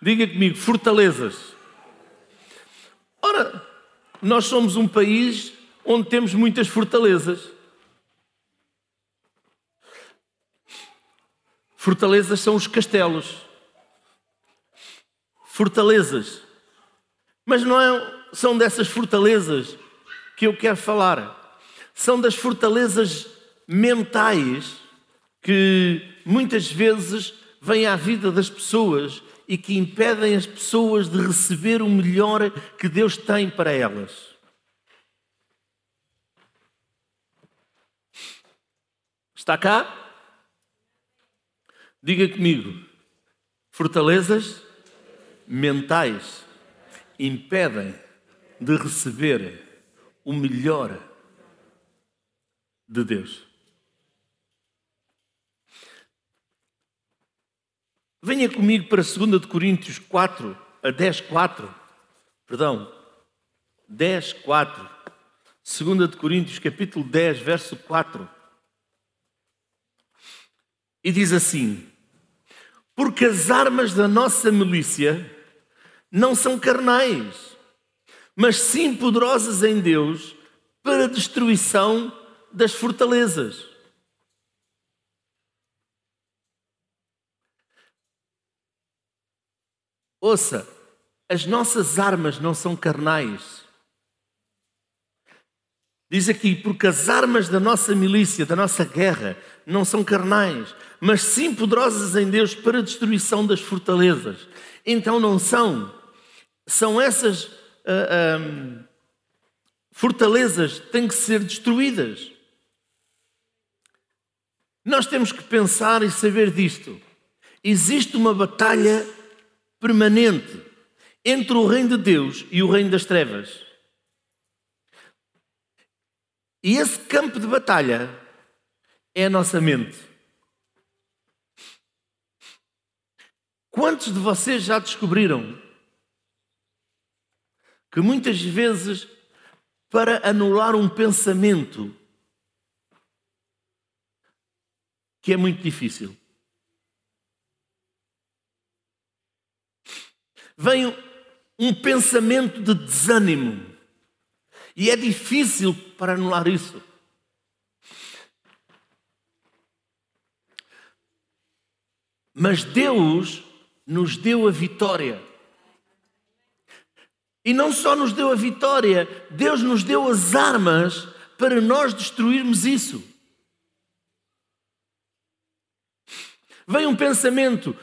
Diga comigo, fortalezas. Ora, nós somos um país onde temos muitas fortalezas. Fortalezas são os castelos. Fortalezas. Mas não é, são dessas fortalezas que eu quero falar. São das fortalezas mentais que muitas vezes vêm à vida das pessoas e que impedem as pessoas de receber o melhor que Deus tem para elas. Está cá? Diga comigo. Fortalezas mentais impedem de receber o melhor de Deus. Venha comigo para 2 de Coríntios 4 a 10, 4. Perdão, 10, 4. 2 de Coríntios capítulo 10, verso 4. E diz assim: Porque as armas da nossa milícia não são carnais, mas sim poderosas em Deus para a destruição das fortalezas. Ouça, as nossas armas não são carnais. Diz aqui, porque as armas da nossa milícia, da nossa guerra, não são carnais, mas sim poderosas em Deus para a destruição das fortalezas. Então não são. São essas ah, ah, fortalezas que têm que ser destruídas. Nós temos que pensar e saber disto. Existe uma batalha permanente entre o reino de Deus e o reino das trevas. E esse campo de batalha é a nossa mente. Quantos de vocês já descobriram que muitas vezes, para anular um pensamento, que é muito difícil, vem um pensamento de desânimo. E é difícil para anular isso. Mas Deus nos deu a vitória. E não só nos deu a vitória, Deus nos deu as armas para nós destruirmos isso. Vem um pensamento: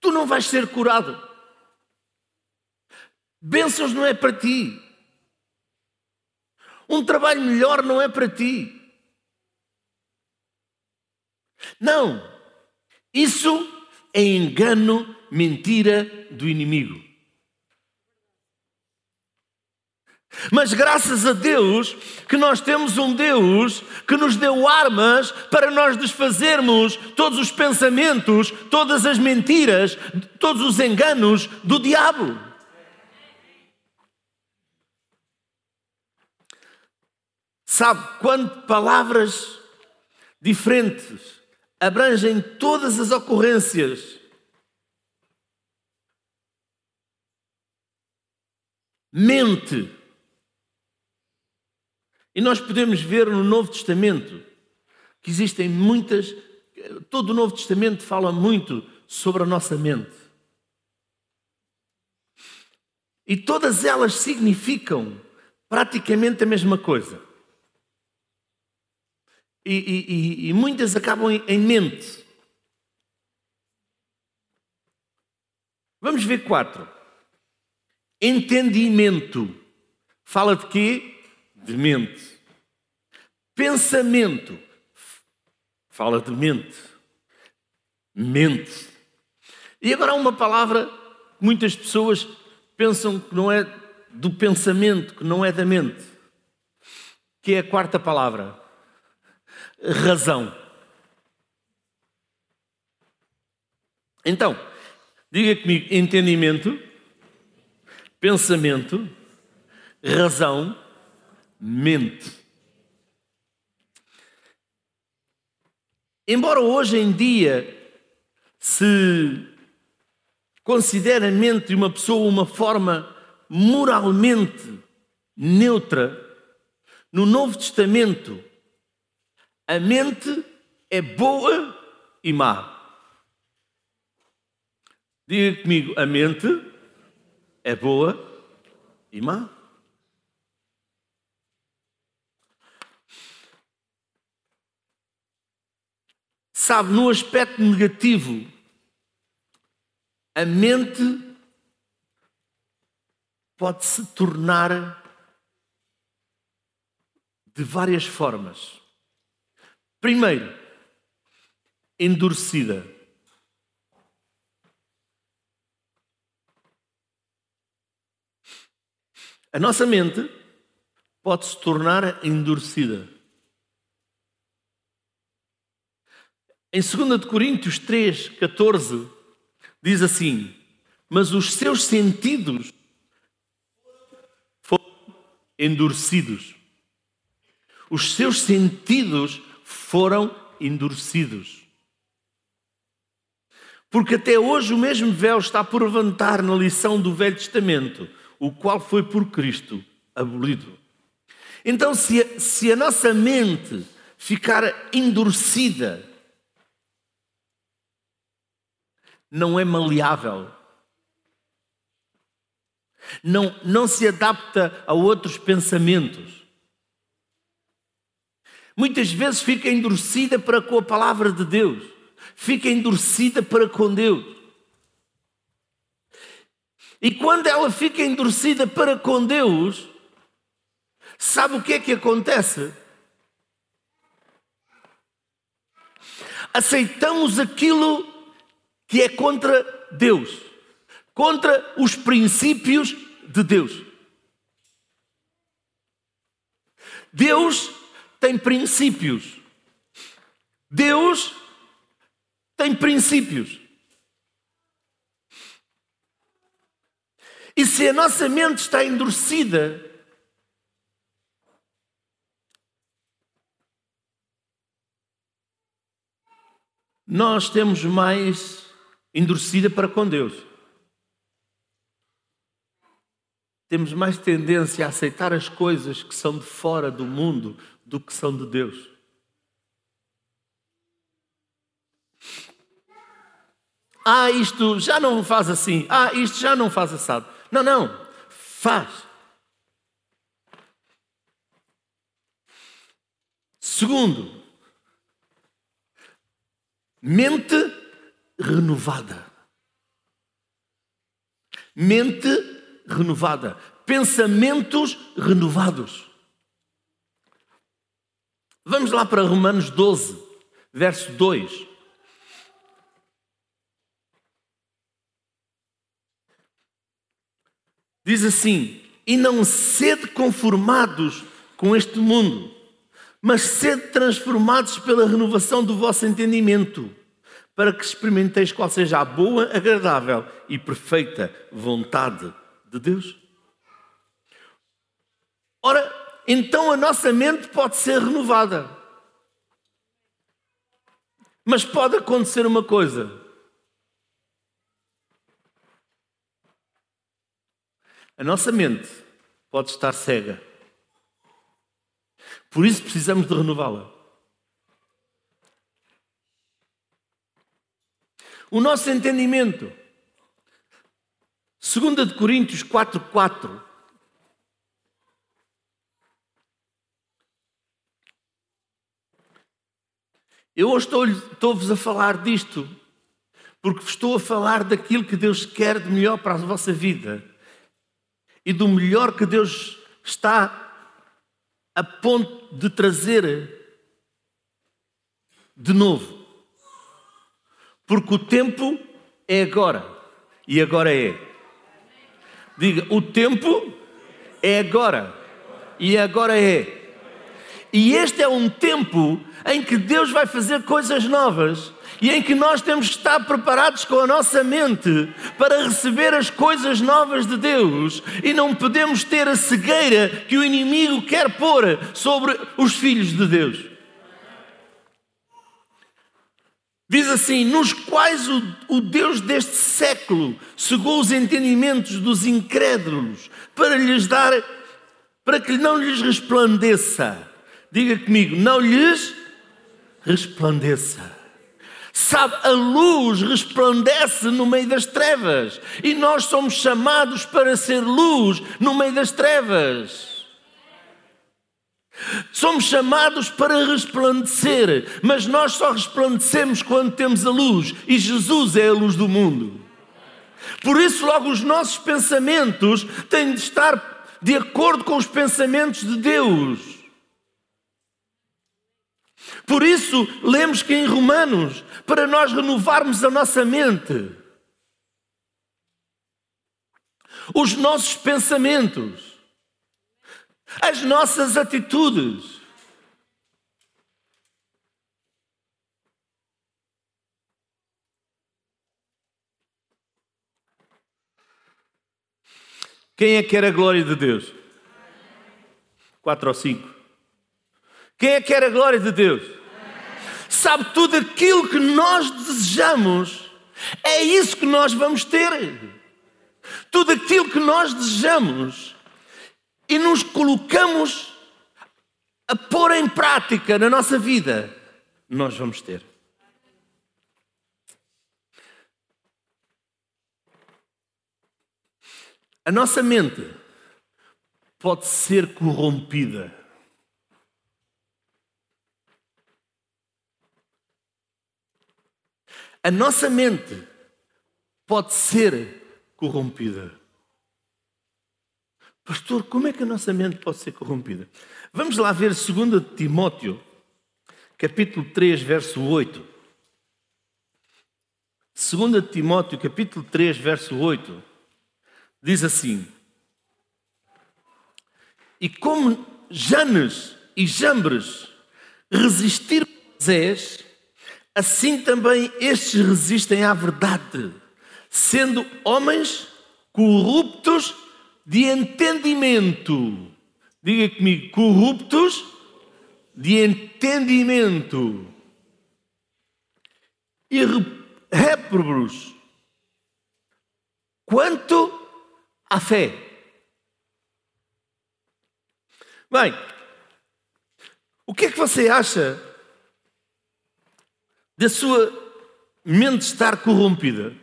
tu não vais ser curado. Bênçãos não é para ti. Um trabalho melhor não é para ti. Não. Isso é engano, mentira do inimigo. Mas graças a Deus que nós temos um Deus que nos deu armas para nós desfazermos todos os pensamentos, todas as mentiras, todos os enganos do diabo. Sabe, quando palavras diferentes abrangem todas as ocorrências, mente. E nós podemos ver no Novo Testamento que existem muitas, todo o Novo Testamento fala muito sobre a nossa mente. E todas elas significam praticamente a mesma coisa. E, e, e muitas acabam em, em mente. Vamos ver quatro. Entendimento. Fala de quê? De mente. Pensamento. Fala de mente. Mente. E agora há uma palavra que muitas pessoas pensam que não é do pensamento, que não é da mente, que é a quarta palavra razão. Então, diga comigo: entendimento, pensamento, razão, mente. Embora hoje em dia se considera a mente de uma pessoa uma forma moralmente neutra, no Novo Testamento, a mente é boa e má. Diga comigo, a mente é boa e má. Sabe, no aspecto negativo, a mente pode se tornar de várias formas. Primeiro, endurecida. A nossa mente pode se tornar endurecida. Em 2 Coríntios 3, 14, diz assim: Mas os seus sentidos foram endurecidos. Os seus sentidos foram endurecidos. Porque até hoje o mesmo véu está por levantar na lição do Velho Testamento, o qual foi por Cristo abolido. Então, se a, se a nossa mente ficar endurecida, não é maleável. Não, não se adapta a outros pensamentos. Muitas vezes fica endurecida para com a palavra de Deus, fica endurecida para com Deus. E quando ela fica endurecida para com Deus, sabe o que é que acontece? Aceitamos aquilo que é contra Deus, contra os princípios de Deus. Deus tem princípios. Deus tem princípios. E se a nossa mente está endurecida, nós temos mais endurecida para com Deus. Temos mais tendência a aceitar as coisas que são de fora do mundo do que são de Deus. Ah, isto já não faz assim. Ah, isto já não faz assado. Não, não. Faz. Segundo, mente renovada. Mente renovada. Pensamentos renovados. Vamos lá para Romanos 12, verso 2. Diz assim: E não sede conformados com este mundo, mas sede transformados pela renovação do vosso entendimento para que experimenteis qual seja a boa, agradável e perfeita vontade de Deus. Ora, então a nossa mente pode ser renovada. Mas pode acontecer uma coisa. A nossa mente pode estar cega. Por isso precisamos de renová-la. o nosso entendimento. 2 de Coríntios 4:4 Eu hoje estou-vos a falar disto, porque estou a falar daquilo que Deus quer de melhor para a vossa vida e do melhor que Deus está a ponto de trazer de novo. Porque o tempo é agora. E agora é. Diga, o tempo é agora. E agora é. E este é um tempo em que Deus vai fazer coisas novas e em que nós temos que estar preparados com a nossa mente para receber as coisas novas de Deus e não podemos ter a cegueira que o inimigo quer pôr sobre os filhos de Deus. Diz assim: nos quais o, o, Deus deste século cegou os entendimentos dos incrédulos para lhes dar, para que não lhes resplandeça. Diga comigo, não lhes resplandeça. Sabe, a luz resplandece no meio das trevas e nós somos chamados para ser luz no meio das trevas. Somos chamados para resplandecer, mas nós só resplandecemos quando temos a luz e Jesus é a luz do mundo. Por isso, logo, os nossos pensamentos têm de estar de acordo com os pensamentos de Deus. Por isso, lemos que em Romanos, para nós renovarmos a nossa mente, os nossos pensamentos, as nossas atitudes. Quem é que quer a glória de Deus? Quatro ou cinco. Quem é que quer a glória de Deus? Sabe tudo aquilo que nós desejamos, é isso que nós vamos ter. Tudo aquilo que nós desejamos e nos colocamos a pôr em prática na nossa vida, nós vamos ter. A nossa mente pode ser corrompida. A nossa mente pode ser corrompida. Pastor, como é que a nossa mente pode ser corrompida? Vamos lá ver 2 Timóteo, capítulo 3, verso 8. 2 Timóteo, capítulo 3, verso 8, diz assim: E como Janes e Jambres resistiram a Moisés, assim também estes resistem à verdade, sendo homens corruptos de entendimento. Diga comigo, corruptos de entendimento. E réprobos quanto à fé. Bem, o que é que você acha da sua mente estar corrompida?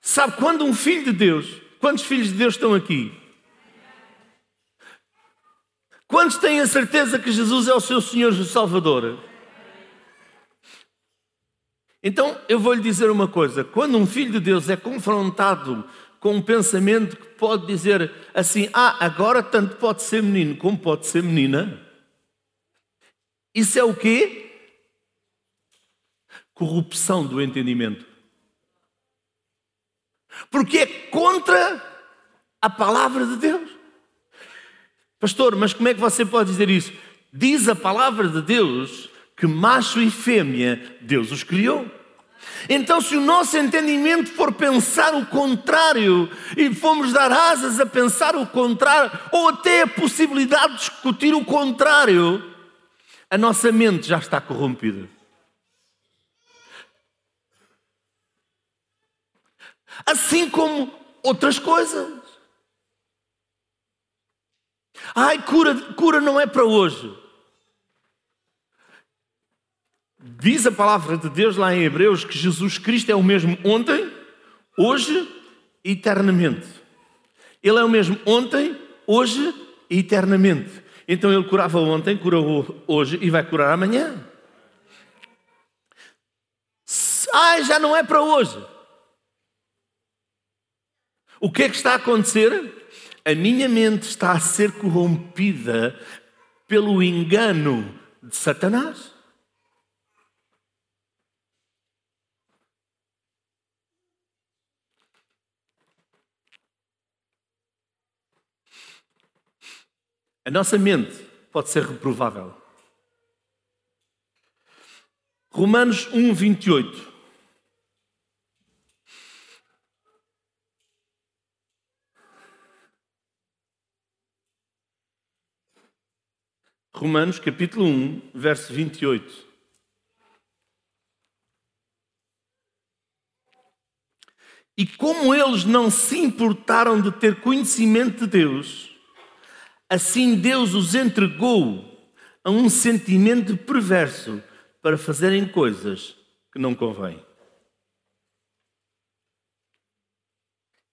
Sabe, quando um filho de Deus, quantos filhos de Deus estão aqui? Quantos têm a certeza que Jesus é o seu Senhor e Salvador? Então eu vou lhe dizer uma coisa: quando um filho de Deus é confrontado com um pensamento que pode dizer assim, ah, agora tanto pode ser menino como pode ser menina, isso é o quê? Corrupção do entendimento porque é contra a palavra de Deus. Pastor, mas como é que você pode dizer isso? Diz a palavra de Deus que macho e fêmea Deus os criou. Então, se o nosso entendimento for pensar o contrário e formos dar asas a pensar o contrário, ou até a possibilidade de discutir o contrário, a nossa mente já está corrompida. assim como outras coisas. Ai, cura, cura não é para hoje. Diz a palavra de Deus lá em Hebreus que Jesus Cristo é o mesmo ontem, hoje e eternamente. Ele é o mesmo ontem, hoje e eternamente. Então ele curava ontem, curou hoje e vai curar amanhã. Ai, já não é para hoje. O que é que está a acontecer? A minha mente está a ser corrompida pelo engano de Satanás. A nossa mente pode ser reprovável. Romanos 1, 28. Romanos capítulo 1, verso 28. E como eles não se importaram de ter conhecimento de Deus, assim Deus os entregou a um sentimento perverso para fazerem coisas que não convêm.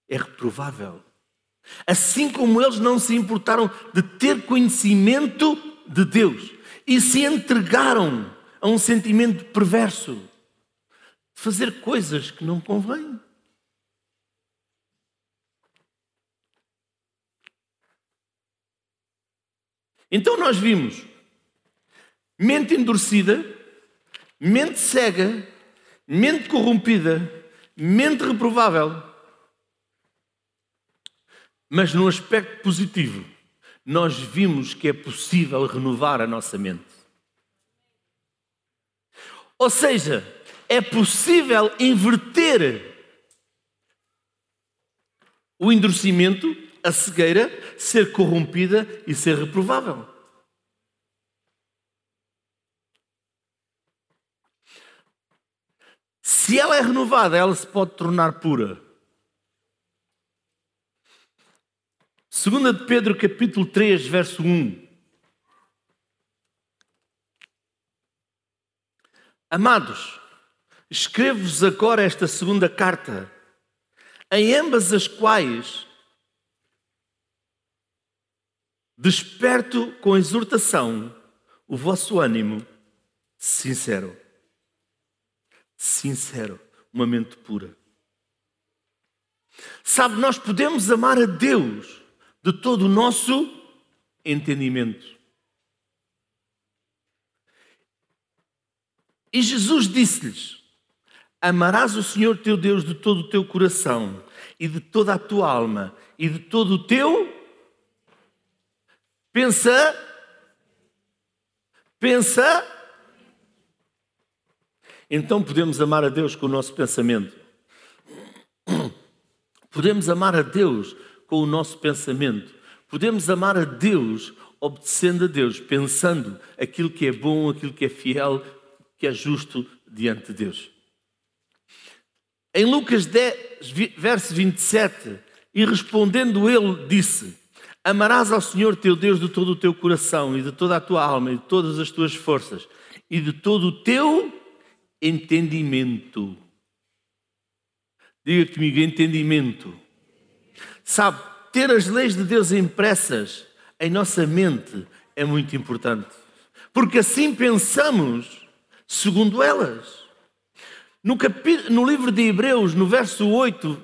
É reprovável. Assim como eles não se importaram de ter conhecimento de Deus e se entregaram a um sentimento perverso de fazer coisas que não convêm. Então nós vimos mente endurecida, mente cega, mente corrompida, mente reprovável. Mas no aspecto positivo, nós vimos que é possível renovar a nossa mente. Ou seja, é possível inverter o endurecimento a cegueira ser corrompida e ser reprovável. Se ela é renovada, ela se pode tornar pura. Segunda de Pedro, capítulo 3, verso 1. Amados, escrevo-vos agora esta segunda carta, em ambas as quais Desperto com exortação o vosso ânimo sincero. Sincero, uma mente pura. Sabe, nós podemos amar a Deus de todo o nosso entendimento. E Jesus disse-lhes: Amarás o Senhor teu Deus de todo o teu coração, e de toda a tua alma, e de todo o teu Pensa. Pensa. Então podemos amar a Deus com o nosso pensamento. Podemos amar a Deus com o nosso pensamento. Podemos amar a Deus obedecendo a Deus, pensando aquilo que é bom, aquilo que é fiel, que é justo diante de Deus. Em Lucas 10, verso 27, e respondendo ele, disse: Amarás ao Senhor teu Deus de todo o teu coração e de toda a tua alma e de todas as tuas forças e de todo o teu entendimento. Diga comigo, entendimento. Sabe, ter as leis de Deus impressas em nossa mente é muito importante. Porque assim pensamos segundo elas. No, no livro de Hebreus, no verso 8,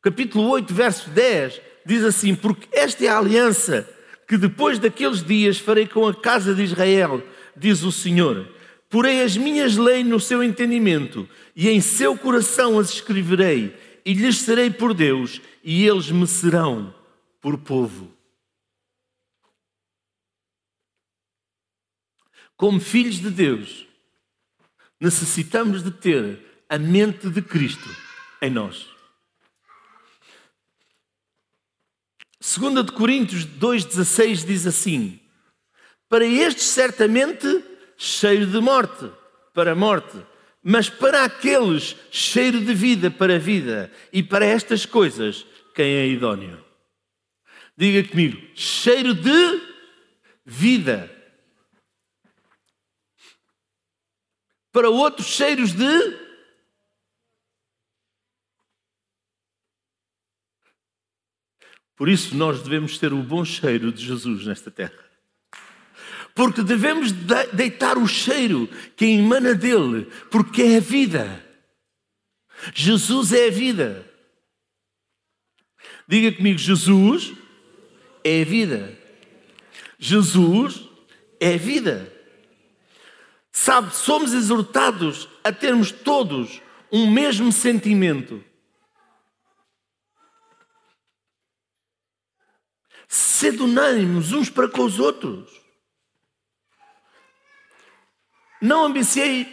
capítulo 8, verso 10, diz assim: Porque esta é a aliança que depois daqueles dias farei com a casa de Israel, diz o Senhor. Porei as minhas leis no seu entendimento, e em seu coração as escreverei, e lhes serei por Deus, e eles me serão por povo. Como filhos de Deus, necessitamos de ter a mente de Cristo em nós. 2 de Coríntios 2,16 diz assim: Para estes certamente cheiro de morte, para a morte, mas para aqueles cheiro de vida, para a vida, e para estas coisas, quem é idóneo? Diga comigo, cheiro de vida. Para outros, cheiros de Por isso, nós devemos ter o bom cheiro de Jesus nesta terra. Porque devemos deitar o cheiro que emana dele, porque é a vida. Jesus é a vida. Diga comigo: Jesus é a vida. Jesus é a vida. Sabe, somos exortados a termos todos um mesmo sentimento. Sede unânimes uns para com os outros. Não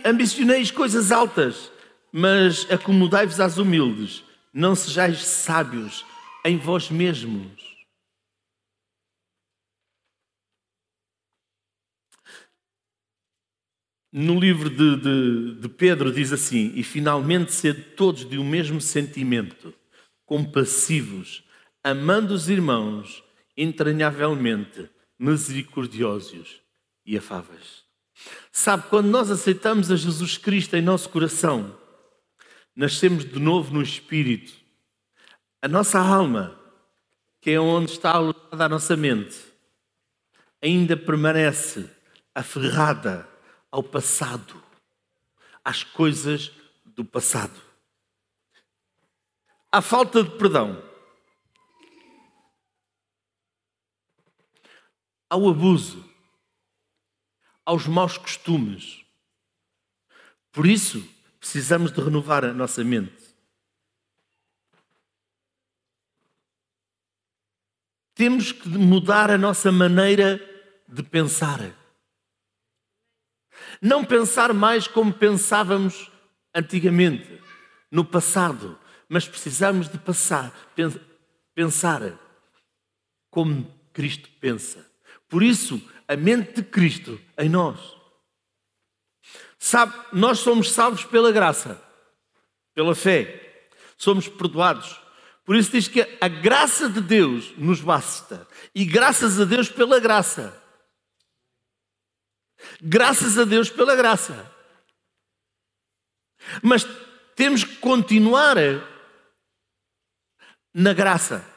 ambicioneis coisas altas, mas acomodai-vos às humildes. Não sejais sábios em vós mesmos. no livro de, de, de Pedro diz assim: E finalmente sede todos de um mesmo sentimento, compassivos, amando os irmãos entranhavelmente, misericordiosos e afáveis. Sabe, quando nós aceitamos a Jesus Cristo em nosso coração, nascemos de novo no Espírito. A nossa alma, que é onde está alojada a nossa mente, ainda permanece aferrada ao passado, às coisas do passado. A falta de perdão, ao abuso, aos maus costumes. Por isso, precisamos de renovar a nossa mente. Temos que mudar a nossa maneira de pensar. Não pensar mais como pensávamos antigamente, no passado, mas precisamos de passar, pensar como Cristo pensa. Por isso, a mente de Cristo em nós. Sabe, nós somos salvos pela graça, pela fé. Somos perdoados. Por isso diz que a graça de Deus nos basta. E graças a Deus pela graça. Graças a Deus pela graça. Mas temos que continuar na graça.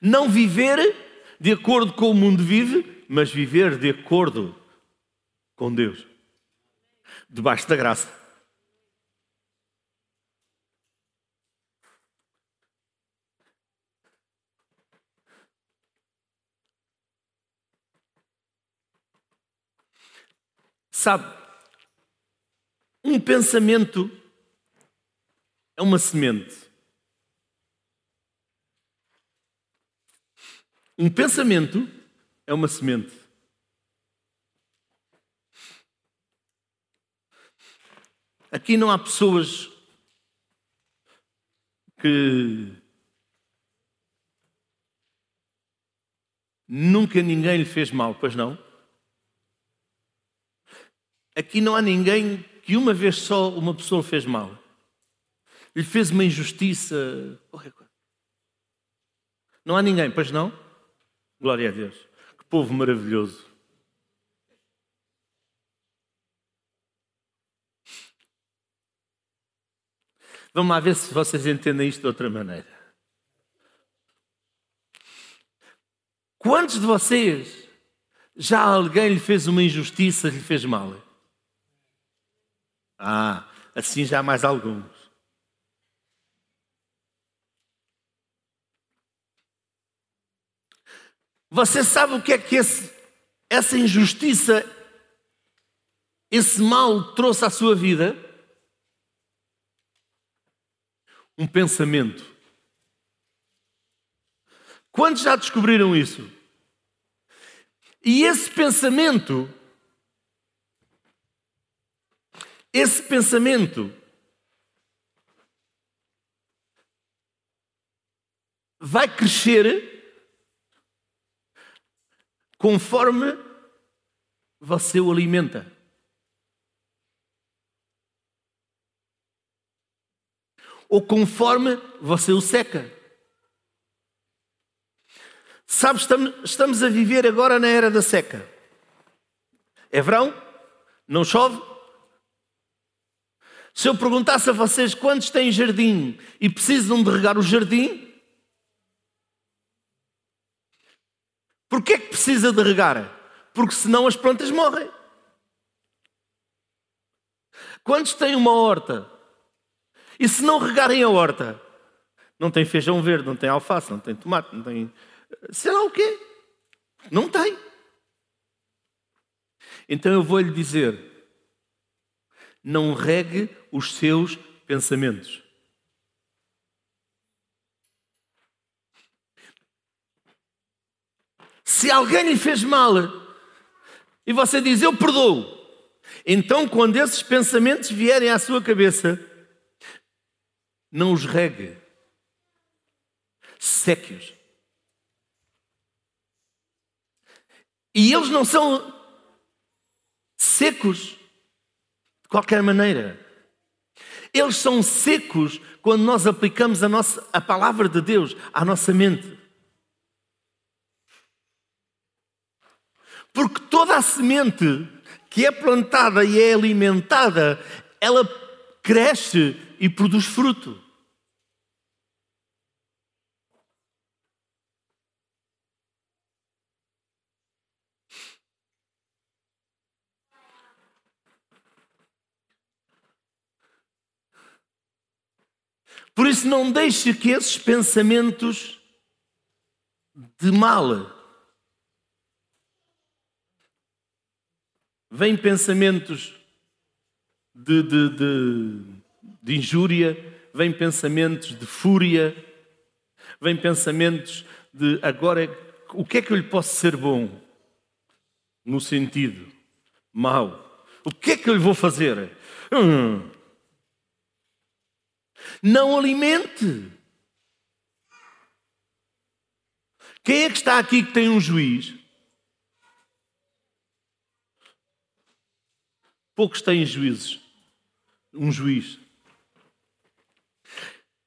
Não viver de acordo com o mundo vive, mas viver de acordo com Deus. Debaixo da graça. Sabe, um pensamento é uma semente. Um pensamento é uma semente. Aqui não há pessoas que nunca ninguém lhe fez mal, pois não? Aqui não há ninguém que uma vez só uma pessoa fez mal. Lhe fez uma injustiça. Não há ninguém, pois não? Glória a Deus. Que povo maravilhoso. Vamos lá ver se vocês entendem isto de outra maneira. Quantos de vocês já alguém lhe fez uma injustiça, lhe fez mal? Ah, assim já há mais alguns. Você sabe o que é que esse, essa injustiça, esse mal trouxe à sua vida? Um pensamento. Quantos já descobriram isso? E esse pensamento Esse pensamento vai crescer conforme você o alimenta. Ou conforme você o seca. Sabe, estamos a viver agora na era da seca. É verão, não chove, se eu perguntasse a vocês quantos têm jardim e precisam de regar o jardim, porquê é que precisa de regar? Porque senão as plantas morrem. Quantos têm uma horta? E se não regarem a horta, não tem feijão verde, não tem alface, não tem tomate, não tem sei lá o quê. Não tem. Então eu vou lhe dizer: não regue os seus pensamentos. Se alguém lhe fez mal e você diz eu perdoo, então quando esses pensamentos vierem à sua cabeça, não os regue, seque-os. E eles não são secos de qualquer maneira. Eles são secos quando nós aplicamos a, nossa, a palavra de Deus à nossa mente. Porque toda a semente que é plantada e é alimentada, ela cresce e produz fruto. Por isso, não deixe que esses pensamentos de mal vêm pensamentos de, de, de, de injúria, vêm pensamentos de fúria, vêm pensamentos de agora o que é que eu lhe posso ser bom? No sentido mau. O que é que eu lhe vou fazer? Hum, não alimente. Quem é que está aqui que tem um juiz? Poucos têm juízes. Um juiz.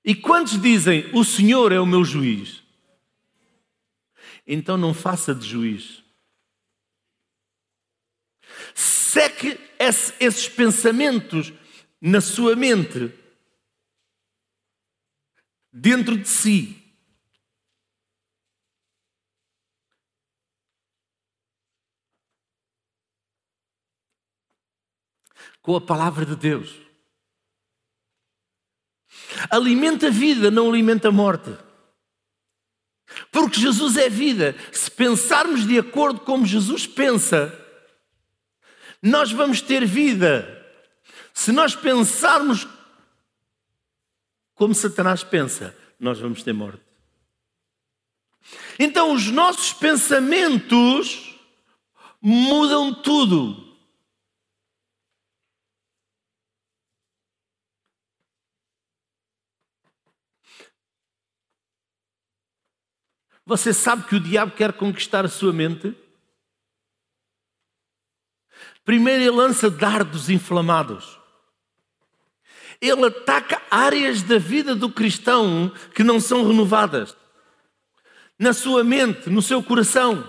E quantos dizem, o Senhor é o meu juiz? Então não faça de juiz. Seque esses pensamentos na sua mente dentro de si. Com a palavra de Deus. Alimenta a vida, não alimenta a morte. Porque Jesus é vida. Se pensarmos de acordo como Jesus pensa, nós vamos ter vida. Se nós pensarmos como Satanás pensa, nós vamos ter morte. Então os nossos pensamentos mudam tudo. Você sabe que o diabo quer conquistar a sua mente? Primeiro, ele lança dardos inflamados ele ataca áreas da vida do cristão que não são renovadas. Na sua mente, no seu coração.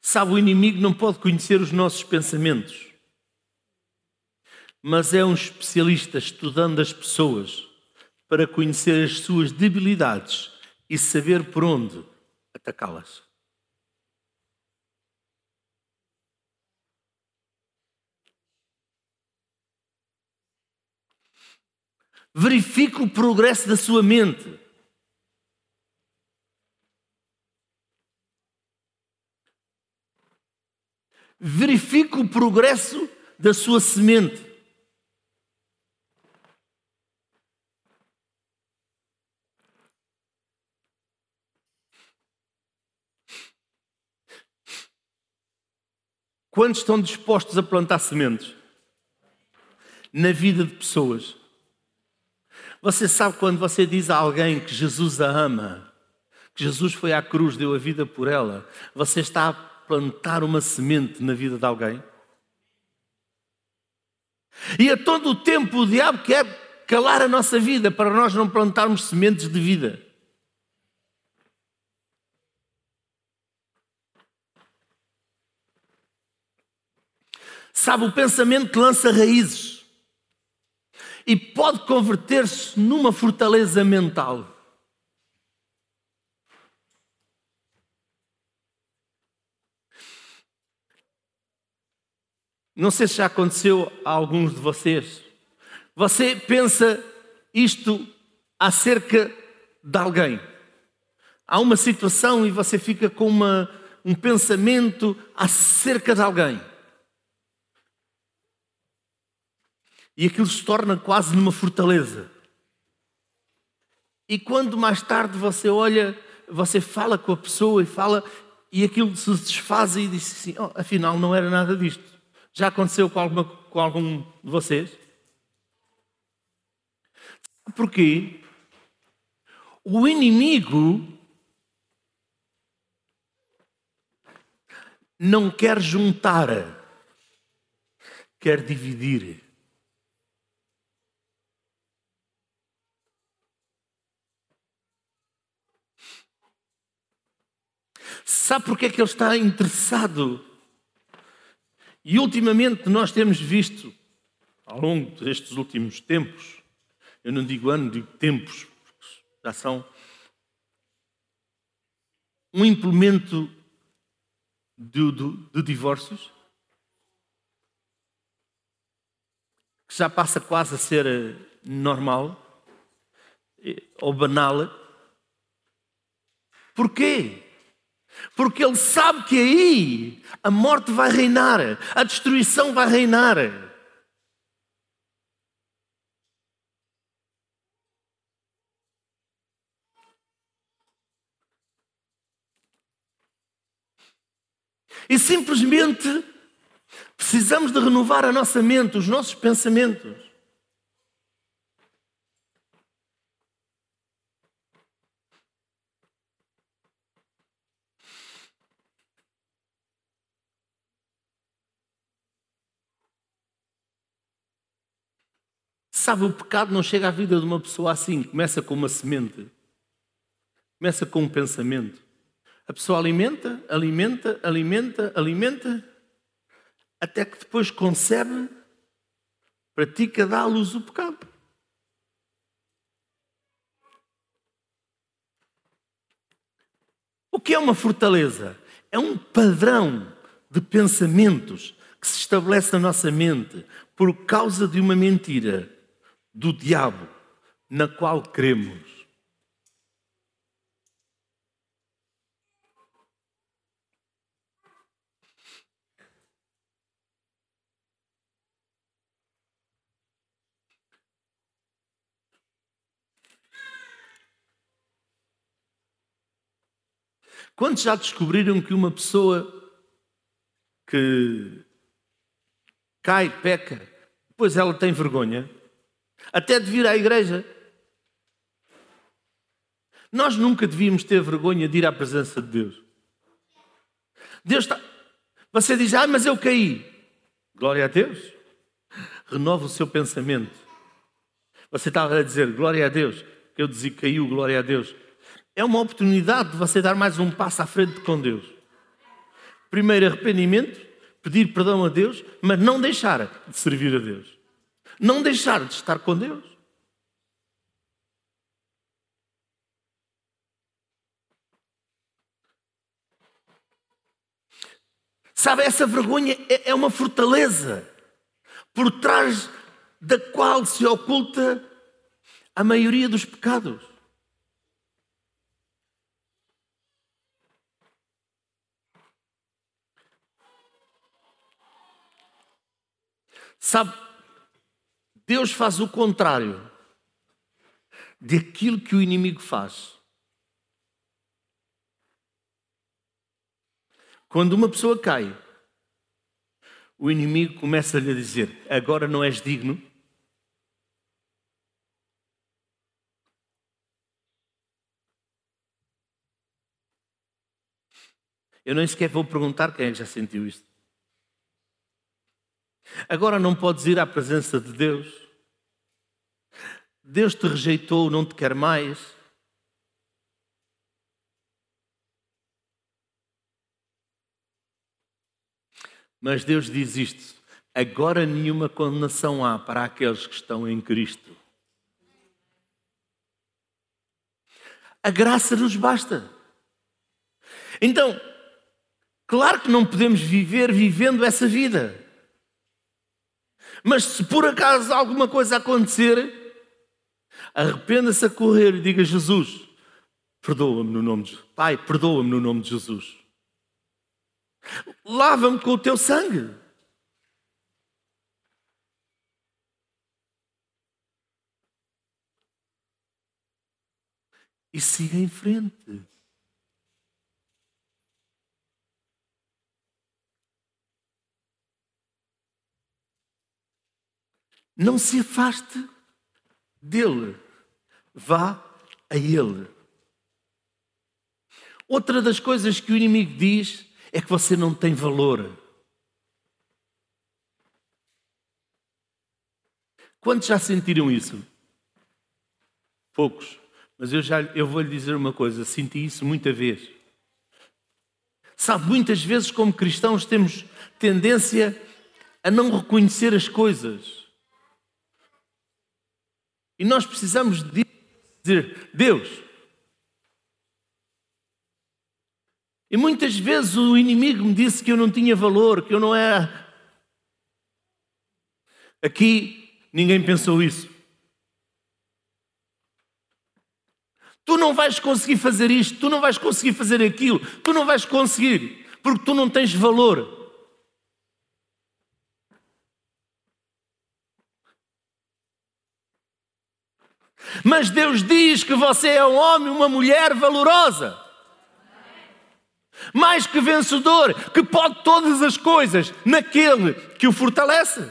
Sabe, o inimigo não pode conhecer os nossos pensamentos, mas é um especialista estudando as pessoas para conhecer as suas debilidades e saber por onde atacá-las. Verifique o progresso da sua mente. Verifique o progresso da sua semente. Quantos estão dispostos a plantar sementes? Na vida de pessoas. Você sabe quando você diz a alguém que Jesus a ama, que Jesus foi à cruz, deu a vida por ela, você está a plantar uma semente na vida de alguém? E a todo o tempo o diabo quer calar a nossa vida para nós não plantarmos sementes de vida. Sabe, o pensamento lança raízes e pode converter-se numa fortaleza mental. Não sei se já aconteceu a alguns de vocês. Você pensa isto acerca de alguém. Há uma situação e você fica com uma, um pensamento acerca de alguém. E aquilo se torna quase numa fortaleza. E quando mais tarde você olha, você fala com a pessoa e fala, e aquilo se desfaz e diz assim: oh, afinal não era nada disto. Já aconteceu com, alguma, com algum de vocês? Porquê? O inimigo não quer juntar, quer dividir. Sabe porque é que ele está interessado? E ultimamente nós temos visto, ao longo destes últimos tempos, eu não digo ano, digo tempos, já são, um implemento de, de, de divórcios que já passa quase a ser normal eh, ou banal. Porquê? Porque ele sabe que aí a morte vai reinar, a destruição vai reinar. E simplesmente precisamos de renovar a nossa mente, os nossos pensamentos. Sabe, o pecado não chega à vida de uma pessoa assim. Começa com uma semente. Começa com um pensamento. A pessoa alimenta, alimenta, alimenta, alimenta, até que depois concebe, pratica, dá à luz o pecado. O que é uma fortaleza? É um padrão de pensamentos que se estabelece na nossa mente por causa de uma mentira do diabo na qual cremos. Quantos já descobriram que uma pessoa que cai, peca, depois ela tem vergonha? Até de vir à igreja. Nós nunca devíamos ter vergonha de ir à presença de Deus. Deus está. Você diz, ah, mas eu caí. Glória a Deus. Renova o seu pensamento. Você estava a dizer, glória a Deus. Eu dizia, caiu, glória a Deus. É uma oportunidade de você dar mais um passo à frente com Deus. Primeiro, arrependimento, pedir perdão a Deus, mas não deixar de servir a Deus não deixar de estar com Deus. Sabe, essa vergonha é, é uma fortaleza por trás da qual se oculta a maioria dos pecados. Sabe, Deus faz o contrário daquilo que o inimigo faz. Quando uma pessoa cai, o inimigo começa-lhe a dizer: Agora não és digno. Eu nem sequer vou perguntar quem é que já sentiu isto. Agora não podes ir à presença de Deus. Deus te rejeitou, não te quer mais. Mas Deus diz isto: agora nenhuma condenação há para aqueles que estão em Cristo. A graça nos basta. Então, claro que não podemos viver vivendo essa vida. Mas se por acaso alguma coisa acontecer, arrependa-se a correr e diga: Jesus, perdoa-me no nome de Pai, perdoa-me no nome de Jesus. Lava-me com o teu sangue. E siga em frente. Não se afaste dele. vá a Ele. Outra das coisas que o inimigo diz é que você não tem valor. Quantos já sentiram isso? Poucos. Mas eu, já, eu vou lhe dizer uma coisa: senti isso muita vez. Sabe, muitas vezes, como cristãos, temos tendência a não reconhecer as coisas. E nós precisamos dizer: Deus. E muitas vezes o inimigo me disse que eu não tinha valor, que eu não era. Aqui ninguém pensou isso. Tu não vais conseguir fazer isto, tu não vais conseguir fazer aquilo, tu não vais conseguir, porque tu não tens valor. Mas Deus diz que você é um homem, uma mulher valorosa. Mais que vencedor, que pode todas as coisas naquele que o fortalece.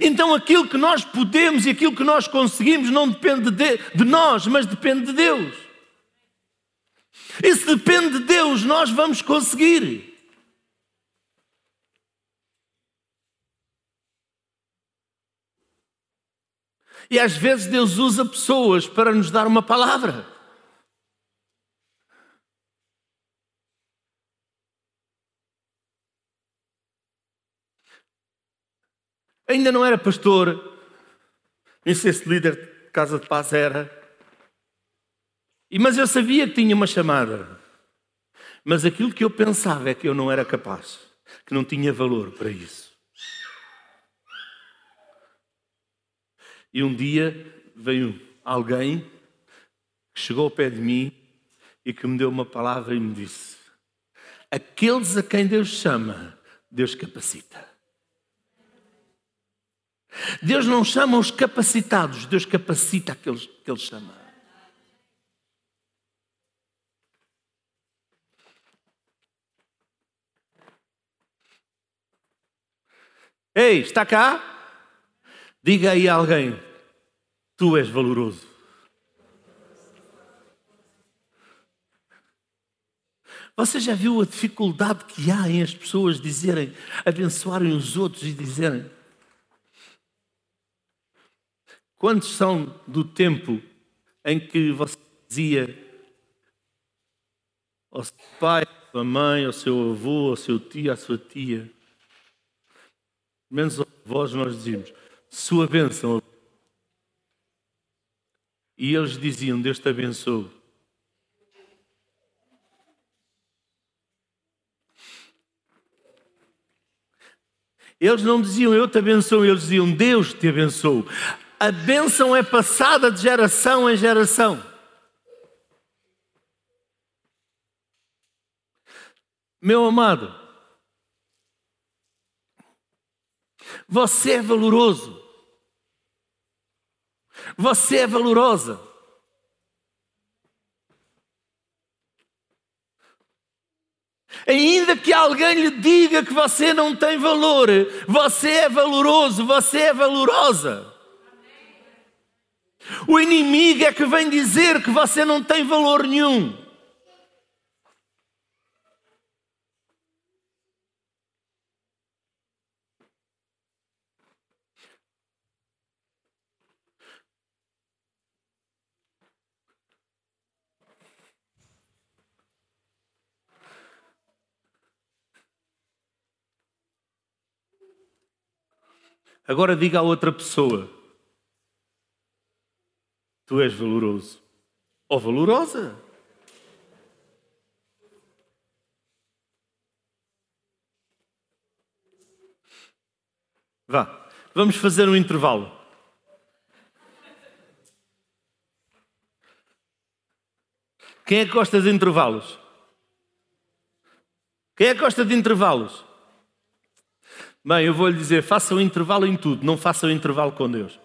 Então aquilo que nós podemos e aquilo que nós conseguimos não depende de, de nós, mas depende de Deus. E se depende de Deus, nós vamos conseguir. E às vezes Deus usa pessoas para nos dar uma palavra. Ainda não era pastor, nem sei se líder de casa de paz era. Mas eu sabia que tinha uma chamada. Mas aquilo que eu pensava é que eu não era capaz, que não tinha valor para isso. E um dia veio alguém que chegou ao pé de mim e que me deu uma palavra e me disse: Aqueles a quem Deus chama, Deus capacita. Deus não chama os capacitados, Deus capacita aqueles que Ele chama. Ei, está cá? Diga aí a alguém: Tu és valoroso. Você já viu a dificuldade que há em as pessoas dizerem, abençoarem os outros e dizerem: Quantos são do tempo em que você dizia ao seu pai, à sua mãe, ao seu avô, ao seu tio, à sua tia? Menos aos avós nós dizíamos, sua bênção. E eles diziam, Deus te abençoe. Eles não diziam eu te abençoo, eles diziam Deus te abençoe a bênção é passada de geração em geração. Meu amado, você é valoroso. Você é valorosa. Ainda que alguém lhe diga que você não tem valor, você é valoroso, você é valorosa. O inimigo é que vem dizer que você não tem valor nenhum. Agora diga a outra pessoa: Tu és valoroso. Ou valorosa. Vá, vamos fazer um intervalo. Quem é que gosta de intervalos? Quem é que gosta de intervalos? Bem, eu vou lhe dizer: faça um intervalo em tudo, não faça um intervalo com Deus.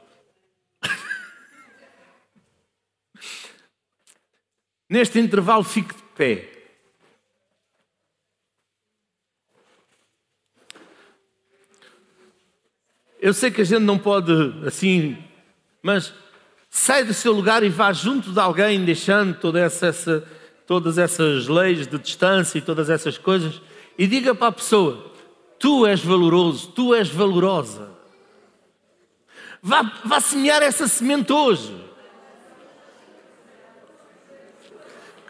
Neste intervalo, fique de pé. Eu sei que a gente não pode assim, mas sai do seu lugar e vá junto de alguém, deixando toda essa, essa, todas essas leis de distância e todas essas coisas, e diga para a pessoa: Tu és valoroso, tu és valorosa. Vá, vá semear essa semente hoje.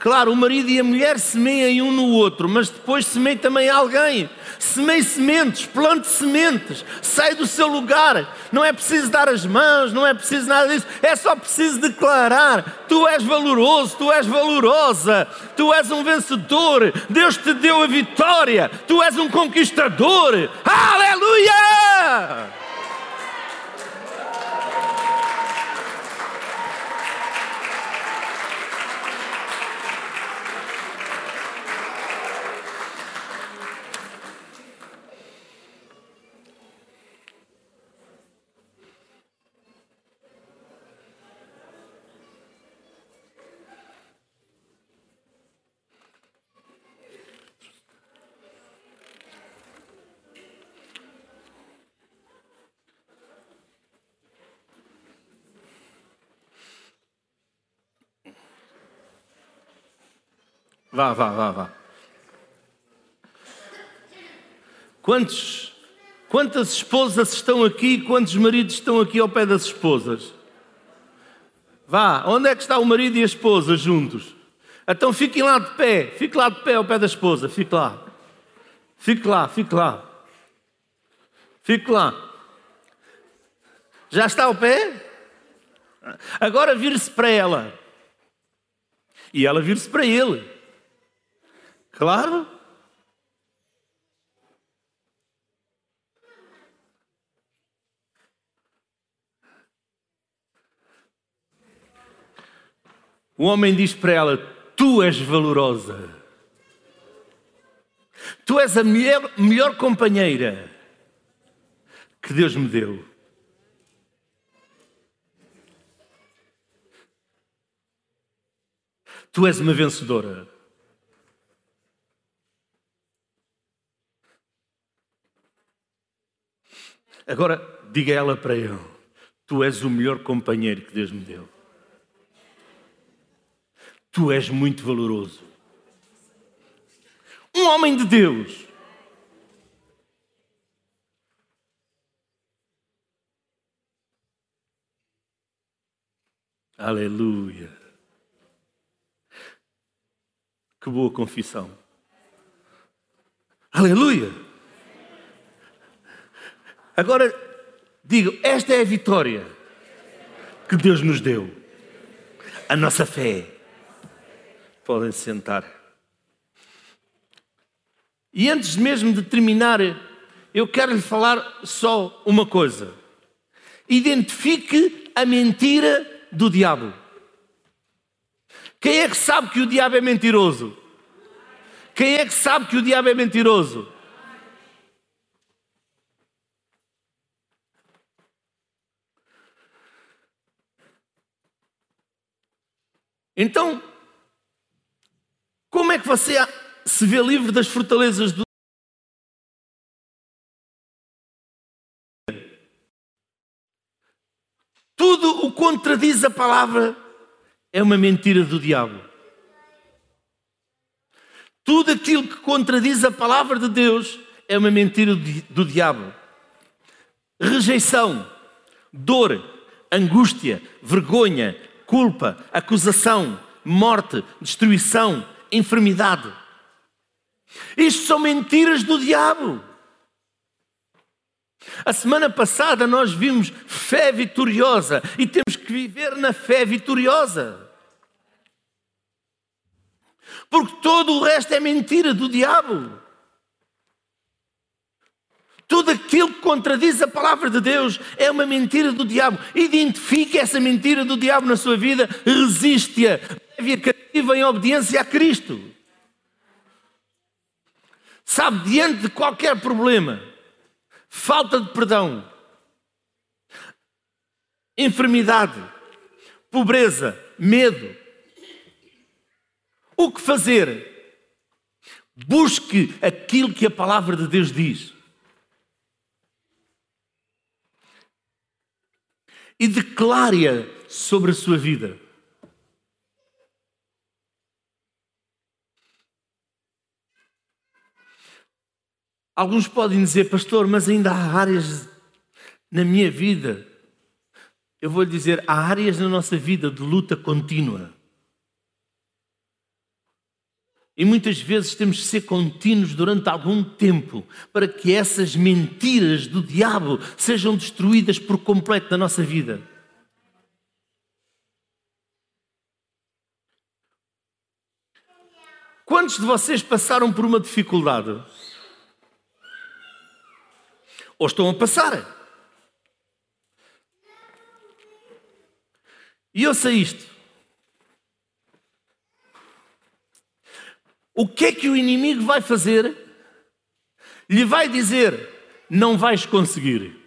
Claro, o marido e a mulher semeiam um no outro, mas depois semeia também alguém. Semeie sementes, plante sementes, sai do seu lugar. Não é preciso dar as mãos, não é preciso nada disso, é só preciso declarar: Tu és valoroso, tu és valorosa, tu és um vencedor, Deus te deu a vitória, tu és um conquistador. Aleluia! Vá, vá, vá, vá. Quantos, quantas esposas estão aqui? Quantos maridos estão aqui ao pé das esposas? Vá, onde é que está o marido e a esposa juntos? Então fiquem lá de pé, fique lá de pé ao pé da esposa, fique lá. Fique lá, fique lá. Fique lá. Já está ao pé? Agora vire-se para ela. E ela vire-se para ele. Claro. O homem diz para ela: Tu és valorosa. Tu és a melhor, melhor companheira que Deus me deu. Tu és uma vencedora. Agora, diga ela para ele: Tu és o melhor companheiro que Deus me deu. Tu és muito valoroso. Um homem de Deus. Aleluia. Que boa confissão. Aleluia. Agora digo, esta é a vitória que Deus nos deu. A nossa fé. Podem se sentar. E antes mesmo de terminar, eu quero lhe falar só uma coisa. Identifique a mentira do diabo. Quem é que sabe que o diabo é mentiroso? Quem é que sabe que o diabo é mentiroso? Então, como é que você se vê livre das fortalezas do Tudo o contradiz a palavra é uma mentira do diabo. Tudo aquilo que contradiz a palavra de Deus é uma mentira do diabo. Rejeição, dor, angústia, vergonha, culpa, acusação, morte, destruição, enfermidade. Isto são mentiras do diabo. A semana passada nós vimos fé vitoriosa e temos que viver na fé vitoriosa. Porque todo o resto é mentira do diabo. Tudo aquilo que contradiz a palavra de Deus é uma mentira do diabo. Identifique essa mentira do diabo na sua vida, resiste-a, leve-a cativa em obediência a Cristo. Sabe, diante de qualquer problema, falta de perdão, enfermidade, pobreza, medo, o que fazer? Busque aquilo que a palavra de Deus diz. E declare-a sobre a sua vida. Alguns podem dizer, pastor, mas ainda há áreas na minha vida. Eu vou lhe dizer, há áreas na nossa vida de luta contínua. E muitas vezes temos de ser contínuos durante algum tempo para que essas mentiras do diabo sejam destruídas por completo da nossa vida. Quantos de vocês passaram por uma dificuldade? Ou estão a passar? E eu sei isto. O que é que o inimigo vai fazer? Lhe vai dizer: não vais conseguir.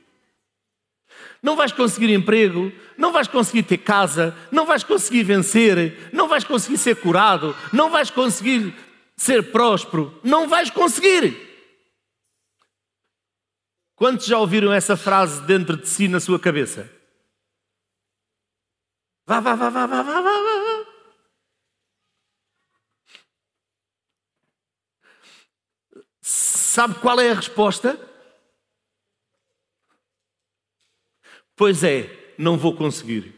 Não vais conseguir emprego, não vais conseguir ter casa, não vais conseguir vencer, não vais conseguir ser curado, não vais conseguir ser próspero, não vais conseguir. Quantos já ouviram essa frase dentro de si na sua cabeça? Vá, vá, vá, vá, vá, vá, vá, vá. Sabe qual é a resposta? Pois é, não vou conseguir.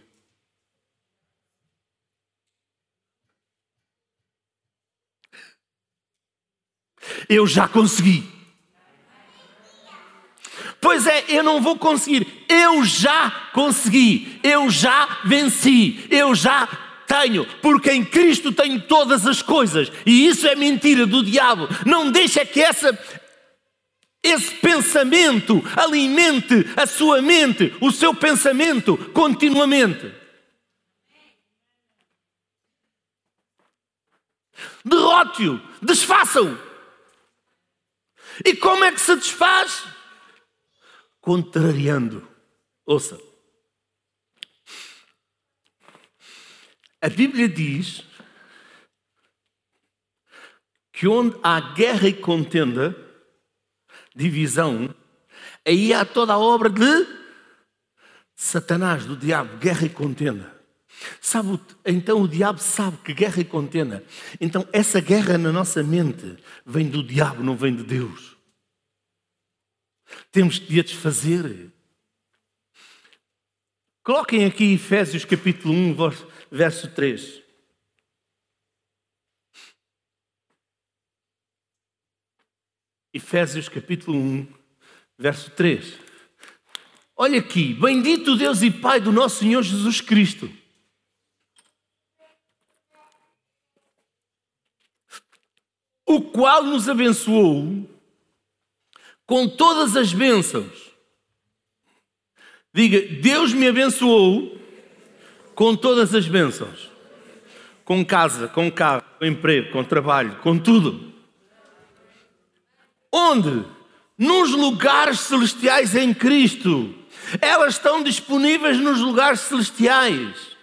Eu já consegui. Pois é, eu não vou conseguir. Eu já consegui. Eu já venci. Eu já tenho, porque em Cristo tenho todas as coisas. E isso é mentira do diabo. Não deixa que essa esse pensamento alimente a sua mente, o seu pensamento continuamente. Derrote-o, desfaça-o. E como é que se desfaz? Contrariando. Ouça. A Bíblia diz que onde há guerra e contenda, divisão, aí há toda a obra de Satanás, do diabo, guerra e contenda. Sabe, então o diabo sabe que guerra e contenda. Então essa guerra na nossa mente vem do diabo, não vem de Deus. Temos que a desfazer. Coloquem aqui Efésios capítulo 1, verso 3. Efésios capítulo 1, verso 3. Olha aqui, bendito Deus e Pai do nosso Senhor Jesus Cristo. O qual nos abençoou com todas as bênçãos. Diga, Deus me abençoou com todas as bênçãos. Com casa, com carro, com emprego, com trabalho, com tudo. Onde? Nos lugares celestiais em Cristo. Elas estão disponíveis nos lugares celestiais.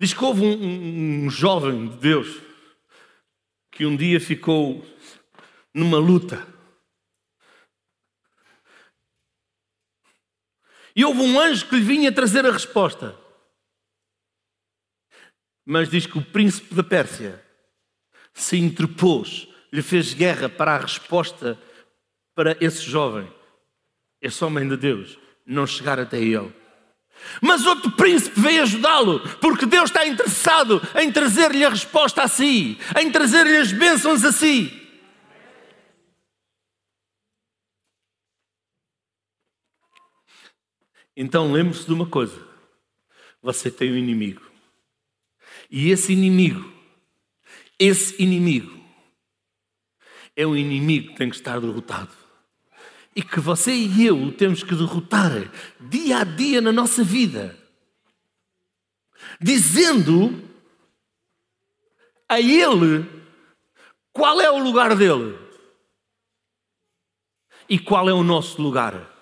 Diz que houve um, um, um jovem de Deus que um dia ficou numa luta. E houve um anjo que lhe vinha trazer a resposta. Mas diz que o príncipe da Pérsia se interpôs, lhe fez guerra para a resposta para esse jovem, esse homem de Deus, não chegar até ele. Mas outro príncipe veio ajudá-lo, porque Deus está interessado em trazer-lhe a resposta a si, em trazer-lhe as bênçãos a si. Então lembre-se de uma coisa: você tem um inimigo, e esse inimigo esse inimigo é um inimigo que tem que estar derrotado. E que você e eu temos que derrotar dia a dia na nossa vida. Dizendo a Ele qual é o lugar dele e qual é o nosso lugar.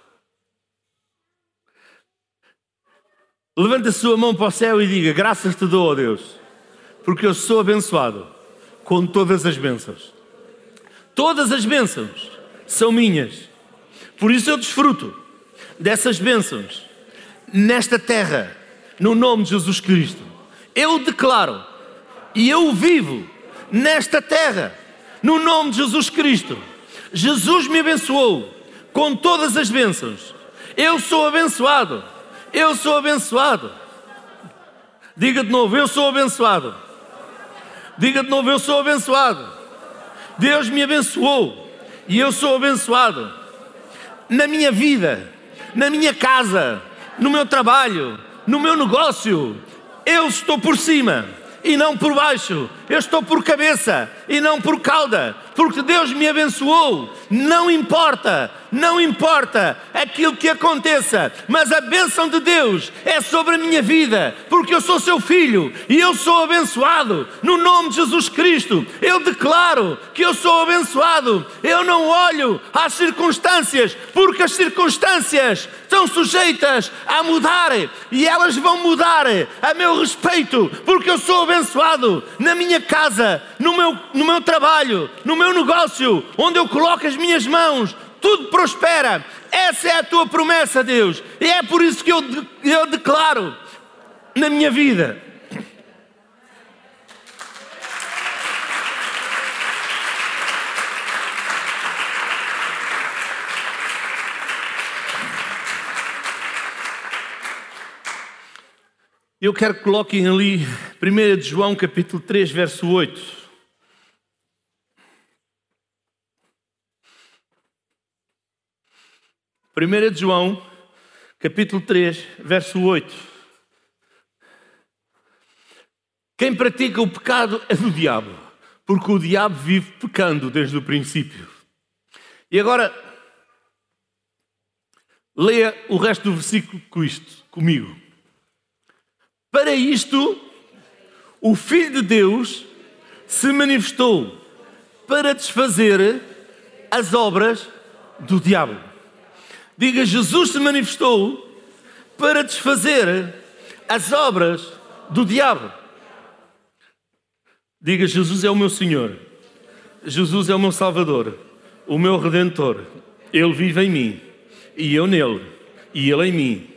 Levanta a sua mão para o céu e diga: Graças te dou, a Deus, porque eu sou abençoado com todas as bênçãos. Todas as bênçãos são minhas. Por isso eu desfruto dessas bênçãos nesta terra, no nome de Jesus Cristo. Eu declaro e eu vivo nesta terra, no nome de Jesus Cristo. Jesus me abençoou com todas as bênçãos. Eu sou abençoado. Eu sou abençoado. Diga de novo, eu sou abençoado. Diga de novo, eu sou abençoado. Deus me abençoou e eu sou abençoado na minha vida, na minha casa, no meu trabalho, no meu negócio. Eu estou por cima e não por baixo. Eu estou por cabeça e não por cauda, porque Deus me abençoou. Não importa, não importa aquilo que aconteça, mas a bênção de Deus é sobre a minha vida, porque eu sou seu filho e eu sou abençoado no nome de Jesus Cristo. Eu declaro que eu sou abençoado. Eu não olho às circunstâncias, porque as circunstâncias estão sujeitas a mudar e elas vão mudar a meu respeito, porque eu sou abençoado na minha casa, no meu, no meu trabalho, no meu negócio, onde eu coloco as minhas mãos, tudo prospera. Essa é a tua promessa, Deus. E é por isso que eu, eu declaro na minha vida. Eu quero que coloquem ali 1 de João capítulo 3, verso 8. 1 de João, capítulo 3, verso 8. Quem pratica o pecado é do diabo, porque o diabo vive pecando desde o princípio. E agora, leia o resto do versículo com isto, comigo. Para isto, o Filho de Deus se manifestou para desfazer as obras do diabo. Diga: Jesus se manifestou para desfazer as obras do diabo. Diga: Jesus é o meu Senhor, Jesus é o meu Salvador, o meu Redentor. Ele vive em mim e eu nele, e ele em mim.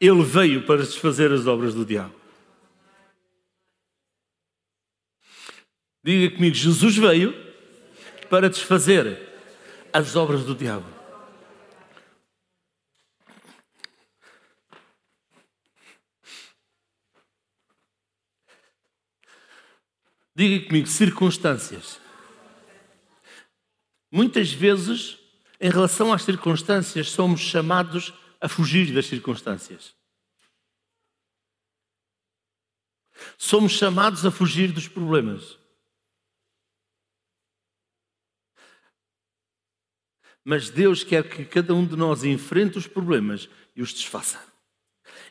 Ele veio para desfazer as obras do diabo. Diga comigo: Jesus veio para desfazer as obras do diabo. Diga comigo, circunstâncias. Muitas vezes, em relação às circunstâncias, somos chamados a fugir das circunstâncias. Somos chamados a fugir dos problemas. Mas Deus quer que cada um de nós enfrente os problemas e os desfaça.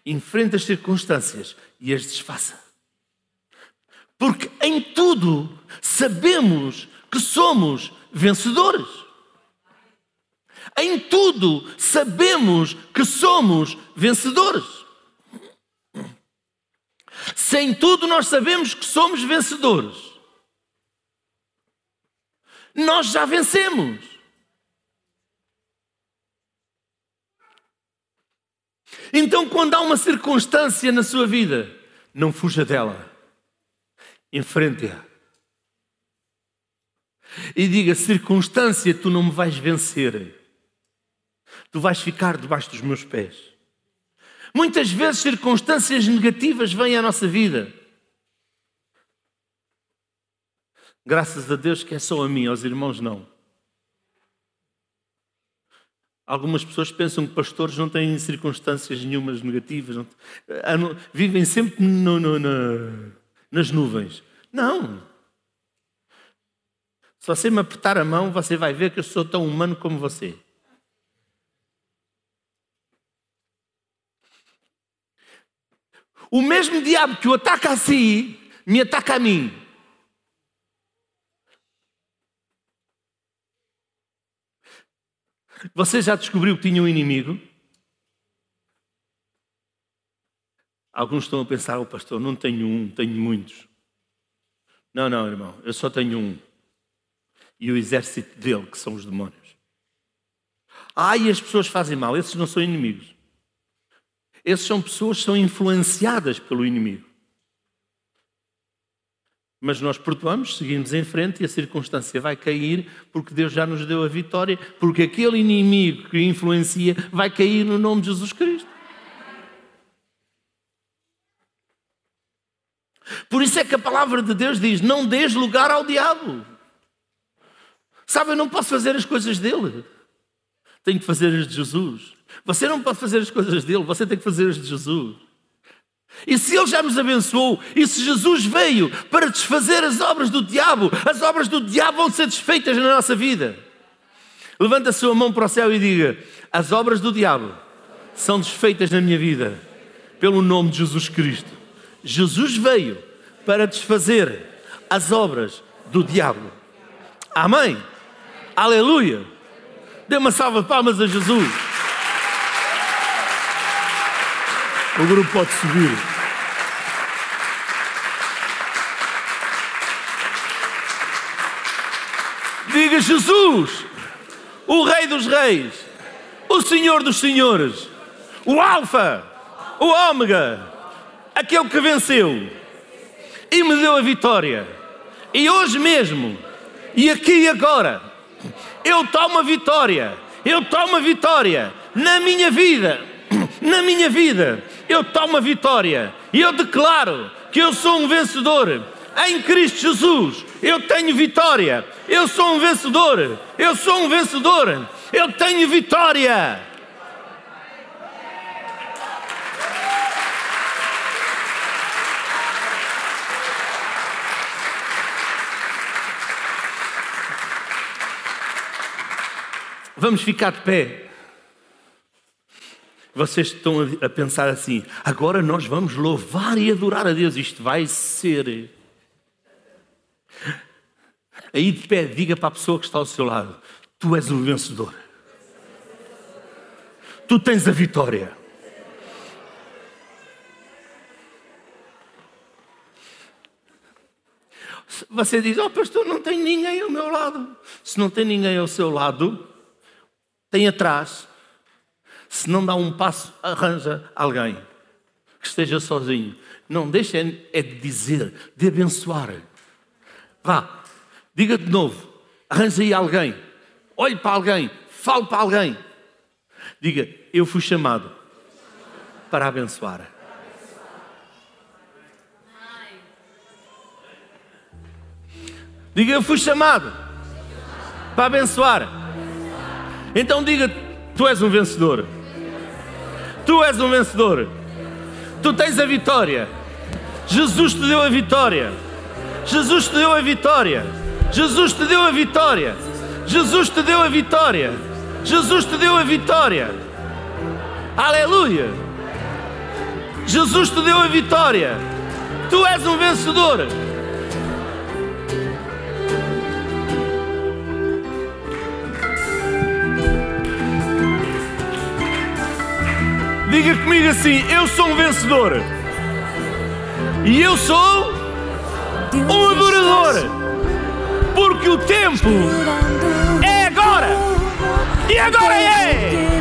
Enfrente as circunstâncias e as desfaça. Porque em tudo sabemos que somos vencedores. Em tudo sabemos que somos vencedores. Se em tudo nós sabemos que somos vencedores, nós já vencemos. Então, quando há uma circunstância na sua vida, não fuja dela, enfrente-a. E diga: circunstância, tu não me vais vencer, tu vais ficar debaixo dos meus pés. Muitas vezes, circunstâncias negativas vêm à nossa vida. Graças a Deus que é só a mim, aos irmãos não. Algumas pessoas pensam que pastores não têm circunstâncias nenhumas negativas, não, vivem sempre no, no, no, nas nuvens. Não. Se você me apertar a mão, você vai ver que eu sou tão humano como você. O mesmo diabo que o ataca a si, me ataca a mim. Você já descobriu que tinha um inimigo? Alguns estão a pensar, o oh, pastor, não tenho um, tenho muitos. Não, não, irmão, eu só tenho um. E o exército dele, que são os demónios. Ai, as pessoas fazem mal, esses não são inimigos. Esses são pessoas que são influenciadas pelo inimigo. Mas nós perdoamos, seguimos em frente e a circunstância vai cair porque Deus já nos deu a vitória, porque aquele inimigo que influencia vai cair no nome de Jesus Cristo. Por isso é que a palavra de Deus diz: não dês lugar ao diabo. Sabe, eu não posso fazer as coisas dele, tenho que fazer as de Jesus. Você não pode fazer as coisas dele, você tem que fazer as de Jesus. E se Ele já nos abençoou, e se Jesus veio para desfazer as obras do diabo, as obras do diabo vão ser desfeitas na nossa vida. Levanta a sua mão para o céu e diga: As obras do diabo são desfeitas na minha vida, pelo nome de Jesus Cristo. Jesus veio para desfazer as obras do diabo. Amém? Aleluia! Dê uma salva de palmas a Jesus. O grupo pode subir. Diga Jesus, o Rei dos Reis, o Senhor dos Senhores, o Alfa, o Ômega, aquele que venceu e me deu a vitória. E hoje mesmo, e aqui e agora, eu tomo a vitória, eu tomo a vitória na minha vida, na minha vida, eu tomo a vitória e eu declaro que eu sou um vencedor. Em Cristo Jesus, eu tenho vitória. Eu sou um vencedor. Eu sou um vencedor. Eu tenho vitória. Vamos ficar de pé. Vocês estão a pensar assim: agora nós vamos louvar e adorar a Deus, isto vai ser. Aí de pé, diga para a pessoa que está ao seu lado: Tu és o vencedor, tu tens a vitória. Você diz: Oh, pastor, não tem ninguém ao meu lado. Se não tem ninguém ao seu lado, tem atrás se não dá um passo, arranja alguém que esteja sozinho. Não deixe é de dizer, de abençoar. Vá, diga de novo, arranja aí alguém, olhe para alguém, fale para alguém. Diga, eu fui chamado para abençoar. Diga, eu fui chamado para abençoar. Então diga, tu és um vencedor. Tu és um vencedor. Tu tens a vitória. Jesus te deu a vitória. Jesus te deu a vitória. Jesus te deu a vitória. Jesus te deu a vitória. Jesus te deu a vitória. Aleluia. Jesus te deu a vitória. Tu és um vencedor. Diga comigo assim: Eu sou um vencedor. E eu sou um adorador. Porque o tempo é agora. E agora é.